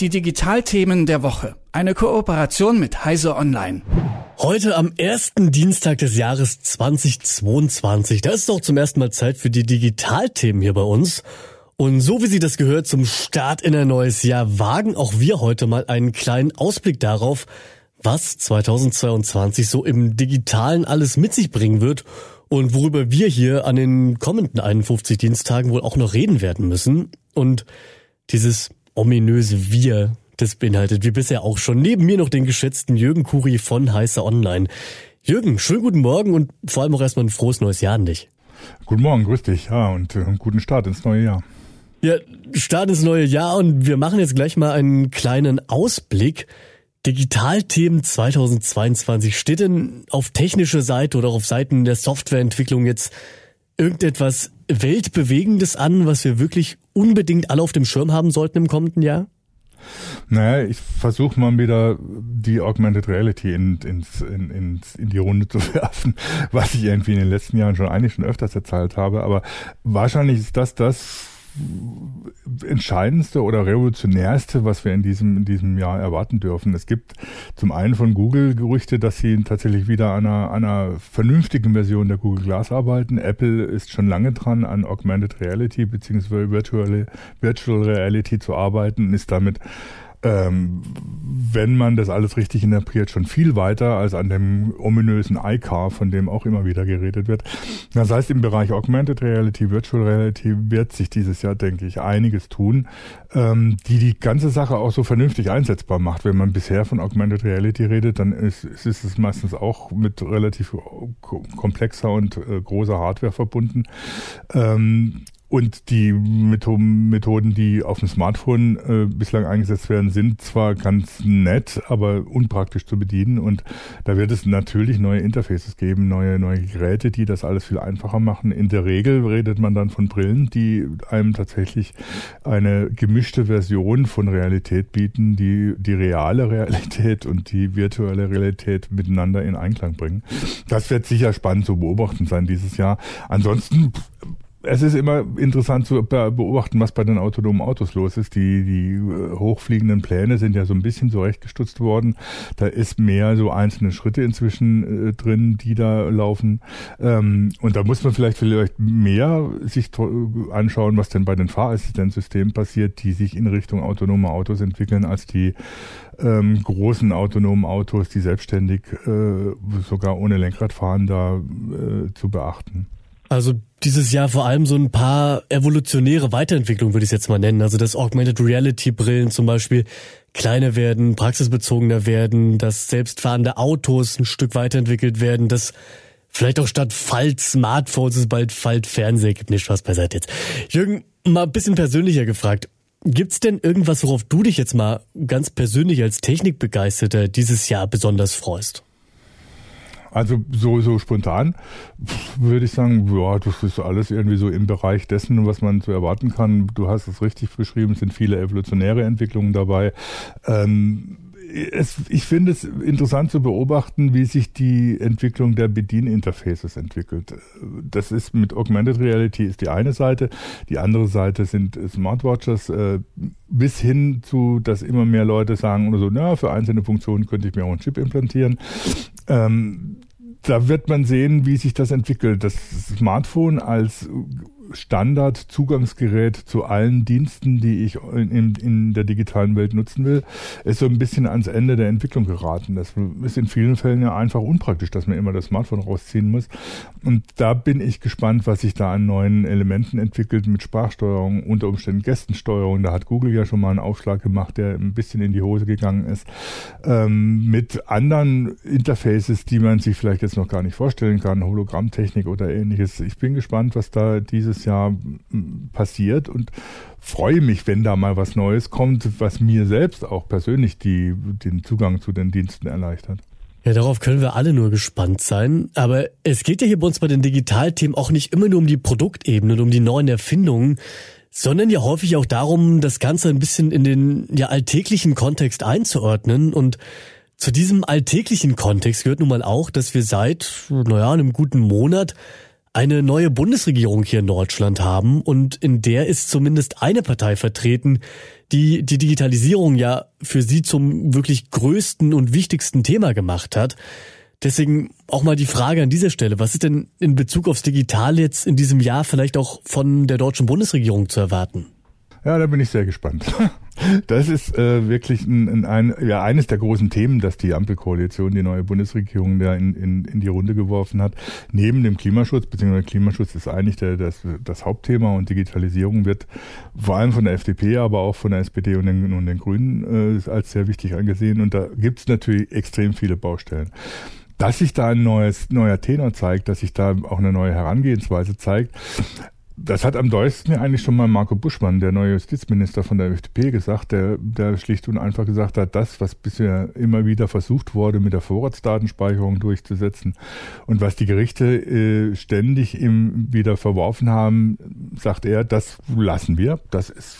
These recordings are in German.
Die Digitalthemen der Woche. Eine Kooperation mit Heise Online. Heute am ersten Dienstag des Jahres 2022. Da ist doch zum ersten Mal Zeit für die Digitalthemen hier bei uns. Und so wie sie das gehört zum Start in ein neues Jahr, wagen auch wir heute mal einen kleinen Ausblick darauf, was 2022 so im Digitalen alles mit sich bringen wird und worüber wir hier an den kommenden 51 Dienstagen wohl auch noch reden werden müssen. Und dieses ominöse Wir, das beinhaltet wie bisher auch schon neben mir noch den geschätzten Jürgen Kuri von Heißer Online. Jürgen, schönen guten Morgen und vor allem auch erstmal ein frohes neues Jahr an dich. Guten Morgen, grüß dich, ja, und äh, guten Start ins neue Jahr. Ja, Start ins neue Jahr und wir machen jetzt gleich mal einen kleinen Ausblick. Digitalthemen 2022. Steht denn auf technischer Seite oder auf Seiten der Softwareentwicklung jetzt irgendetwas Weltbewegendes an, was wir wirklich unbedingt alle auf dem Schirm haben sollten im kommenden Jahr? Naja, ich versuche mal wieder die Augmented Reality in, ins, in, in, in die Runde zu werfen, was ich irgendwie in den letzten Jahren schon eigentlich schon öfters erzählt habe. Aber wahrscheinlich ist das das, entscheidendste oder revolutionärste, was wir in diesem, in diesem Jahr erwarten dürfen. Es gibt zum einen von Google Gerüchte, dass sie tatsächlich wieder an einer, einer vernünftigen Version der Google Glass arbeiten. Apple ist schon lange dran, an Augmented Reality bzw. Virtual, Virtual Reality zu arbeiten und ist damit ähm, wenn man das alles richtig interpretiert, schon viel weiter als an dem ominösen iCar, von dem auch immer wieder geredet wird. Das heißt, im Bereich Augmented Reality, Virtual Reality wird sich dieses Jahr, denke ich, einiges tun, ähm, die die ganze Sache auch so vernünftig einsetzbar macht. Wenn man bisher von Augmented Reality redet, dann ist, ist es meistens auch mit relativ komplexer und äh, großer Hardware verbunden. Ähm, und die Methoden, die auf dem Smartphone äh, bislang eingesetzt werden, sind zwar ganz nett, aber unpraktisch zu bedienen. Und da wird es natürlich neue Interfaces geben, neue, neue Geräte, die das alles viel einfacher machen. In der Regel redet man dann von Brillen, die einem tatsächlich eine gemischte Version von Realität bieten, die die reale Realität und die virtuelle Realität miteinander in Einklang bringen. Das wird sicher spannend zu beobachten sein dieses Jahr. Ansonsten es ist immer interessant zu beobachten, was bei den autonomen Autos los ist. Die, die äh, hochfliegenden Pläne sind ja so ein bisschen zurechtgestutzt worden. Da ist mehr so einzelne Schritte inzwischen äh, drin, die da laufen. Ähm, und da muss man vielleicht vielleicht mehr sich anschauen, was denn bei den Fahrassistenzsystemen passiert, die sich in Richtung autonome Autos entwickeln, als die ähm, großen autonomen Autos, die selbstständig äh, sogar ohne Lenkrad fahren, da äh, zu beachten. Also dieses Jahr vor allem so ein paar evolutionäre Weiterentwicklungen, würde ich es jetzt mal nennen. Also dass Augmented Reality Brillen zum Beispiel kleiner werden, praxisbezogener werden, dass selbstfahrende Autos ein Stück weiterentwickelt werden, dass vielleicht auch statt Falt-Smartphones es bald Falt-Fernseher gibt. Nicht Spaß beiseite jetzt. Jürgen, mal ein bisschen persönlicher gefragt. Gibt's denn irgendwas, worauf du dich jetzt mal ganz persönlich als Technikbegeisterter dieses Jahr besonders freust? Also so, so spontan würde ich sagen, ja, das ist alles irgendwie so im Bereich dessen, was man zu erwarten kann. Du hast es richtig beschrieben, es sind viele evolutionäre Entwicklungen dabei. Ähm, es, ich finde es interessant zu beobachten, wie sich die Entwicklung der Bedieninterfaces entwickelt. Das ist mit Augmented Reality ist die eine Seite, die andere Seite sind Smartwatches, äh, bis hin zu, dass immer mehr Leute sagen oder so, na, für einzelne Funktionen könnte ich mir auch einen Chip implantieren. Ähm, da wird man sehen, wie sich das entwickelt. Das Smartphone als Standard-Zugangsgerät zu allen Diensten, die ich in, in, der digitalen Welt nutzen will, ist so ein bisschen ans Ende der Entwicklung geraten. Das ist in vielen Fällen ja einfach unpraktisch, dass man immer das Smartphone rausziehen muss. Und da bin ich gespannt, was sich da an neuen Elementen entwickelt mit Sprachsteuerung, unter Umständen Gästensteuerung. Da hat Google ja schon mal einen Aufschlag gemacht, der ein bisschen in die Hose gegangen ist. Ähm, mit anderen Interfaces, die man sich vielleicht jetzt noch gar nicht vorstellen kann, Hologrammtechnik oder ähnliches. Ich bin gespannt, was da dieses dieses Jahr passiert und freue mich, wenn da mal was Neues kommt, was mir selbst auch persönlich die, den Zugang zu den Diensten erleichtert. Ja, darauf können wir alle nur gespannt sein. Aber es geht ja hier bei uns bei den Digitalthemen auch nicht immer nur um die Produktebene und um die neuen Erfindungen, sondern ja häufig auch darum, das Ganze ein bisschen in den ja alltäglichen Kontext einzuordnen. Und zu diesem alltäglichen Kontext gehört nun mal auch, dass wir seit, naja, einem guten Monat eine neue Bundesregierung hier in Deutschland haben und in der ist zumindest eine Partei vertreten, die die Digitalisierung ja für sie zum wirklich größten und wichtigsten Thema gemacht hat. Deswegen auch mal die Frage an dieser Stelle, was ist denn in Bezug aufs Digital jetzt in diesem Jahr vielleicht auch von der deutschen Bundesregierung zu erwarten? Ja, da bin ich sehr gespannt. Das ist äh, wirklich ein, ein, ja, eines der großen Themen, das die Ampelkoalition, die neue Bundesregierung da in, in, in die Runde geworfen hat. Neben dem Klimaschutz, beziehungsweise Klimaschutz ist eigentlich der, das, das Hauptthema und Digitalisierung wird vor allem von der FDP, aber auch von der SPD und den, und den Grünen äh, als sehr wichtig angesehen. Und da gibt es natürlich extrem viele Baustellen dass sich da ein neues, neuer Tenor zeigt, dass sich da auch eine neue Herangehensweise zeigt, das hat am deutlichsten eigentlich schon mal Marco Buschmann, der neue Justizminister von der FDP, gesagt, der, der schlicht und einfach gesagt hat, das, was bisher immer wieder versucht wurde, mit der Vorratsdatenspeicherung durchzusetzen und was die Gerichte äh, ständig im, wieder verworfen haben, sagt er, das lassen wir. Das ist,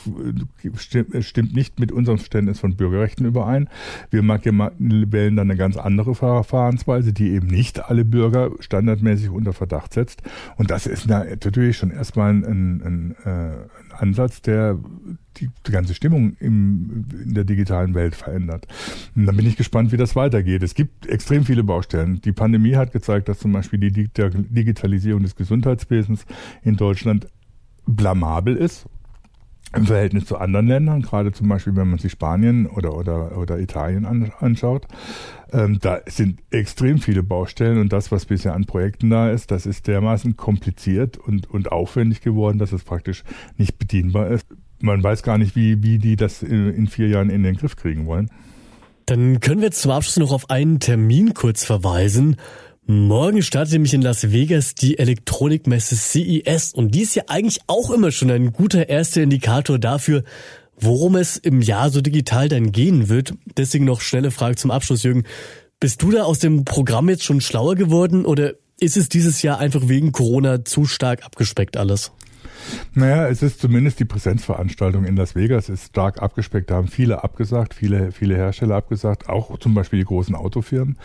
stimmt, stimmt nicht mit unserem Verständnis von Bürgerrechten überein. Wir wählen dann eine ganz andere Verfahrensweise, die eben nicht alle Bürger standardmäßig unter Verdacht setzt. Und das ist natürlich schon erstmal ein, ein, ein, äh, ein Ansatz, der die, die ganze Stimmung im, in der digitalen Welt verändert. Und dann bin ich gespannt, wie das weitergeht. Es gibt extrem viele Baustellen. Die Pandemie hat gezeigt, dass zum Beispiel die Digitalisierung des Gesundheitswesens in Deutschland blamabel ist im Verhältnis zu anderen Ländern, gerade zum Beispiel, wenn man sich Spanien oder, oder, oder Italien anschaut. Ähm, da sind extrem viele Baustellen und das, was bisher an Projekten da ist, das ist dermaßen kompliziert und, und aufwendig geworden, dass es praktisch nicht bedienbar ist. Man weiß gar nicht, wie, wie die das in vier Jahren in den Griff kriegen wollen. Dann können wir jetzt zum Abschluss noch auf einen Termin kurz verweisen. Morgen startet nämlich in Las Vegas die Elektronikmesse CES und die ist ja eigentlich auch immer schon ein guter erster Indikator dafür, worum es im Jahr so digital dann gehen wird. Deswegen noch schnelle Frage zum Abschluss, Jürgen. Bist du da aus dem Programm jetzt schon schlauer geworden oder ist es dieses Jahr einfach wegen Corona zu stark abgespeckt alles? Naja, es ist zumindest die Präsenzveranstaltung in Las Vegas ist stark abgespeckt. Da haben viele abgesagt, viele, viele Hersteller abgesagt, auch zum Beispiel die großen Autofirmen.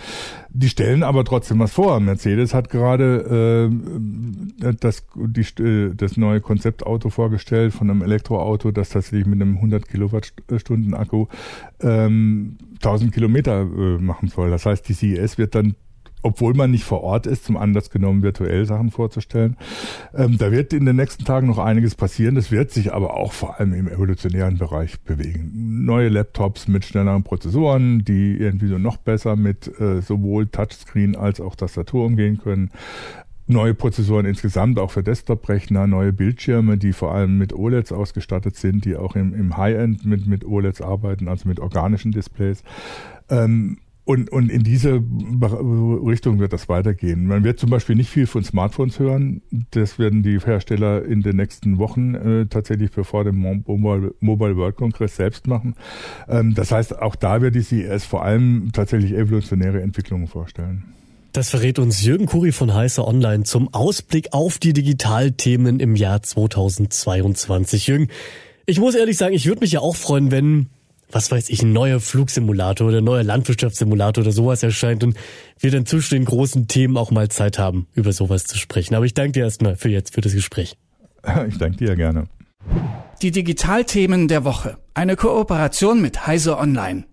Die stellen aber trotzdem was vor. Mercedes hat gerade äh, das, die, das neue Konzeptauto vorgestellt von einem Elektroauto, das tatsächlich mit einem 100 Kilowattstunden Akku ähm, 1000 Kilometer äh, machen soll. Das heißt, die CES wird dann obwohl man nicht vor Ort ist, zum Anlass genommen, virtuell Sachen vorzustellen. Ähm, da wird in den nächsten Tagen noch einiges passieren. Das wird sich aber auch vor allem im evolutionären Bereich bewegen. Neue Laptops mit schnelleren Prozessoren, die irgendwie so noch besser mit äh, sowohl Touchscreen als auch Tastatur umgehen können neue Prozessoren insgesamt auch für Desktop-Rechner, neue Bildschirme, die vor allem mit OLEDs ausgestattet sind, die auch im, im High-End mit, mit OLEDs arbeiten, also mit organischen Displays. Ähm, und, und in diese Richtung wird das weitergehen. Man wird zum Beispiel nicht viel von Smartphones hören. Das werden die Hersteller in den nächsten Wochen äh, tatsächlich bevor dem Mobile, World Congress selbst machen. Ähm, das heißt, auch da wird die CES vor allem tatsächlich evolutionäre Entwicklungen vorstellen. Das verrät uns Jürgen Kuri von Heißer Online zum Ausblick auf die Digitalthemen im Jahr 2022. Jürgen, ich muss ehrlich sagen, ich würde mich ja auch freuen, wenn was weiß ich, ein neuer Flugsimulator oder ein neuer Landwirtschaftssimulator oder sowas erscheint und wir dann zwischen den großen Themen auch mal Zeit haben, über sowas zu sprechen. Aber ich danke dir erstmal für jetzt, für das Gespräch. Ich danke dir gerne. Die Digitalthemen der Woche. Eine Kooperation mit Heise Online.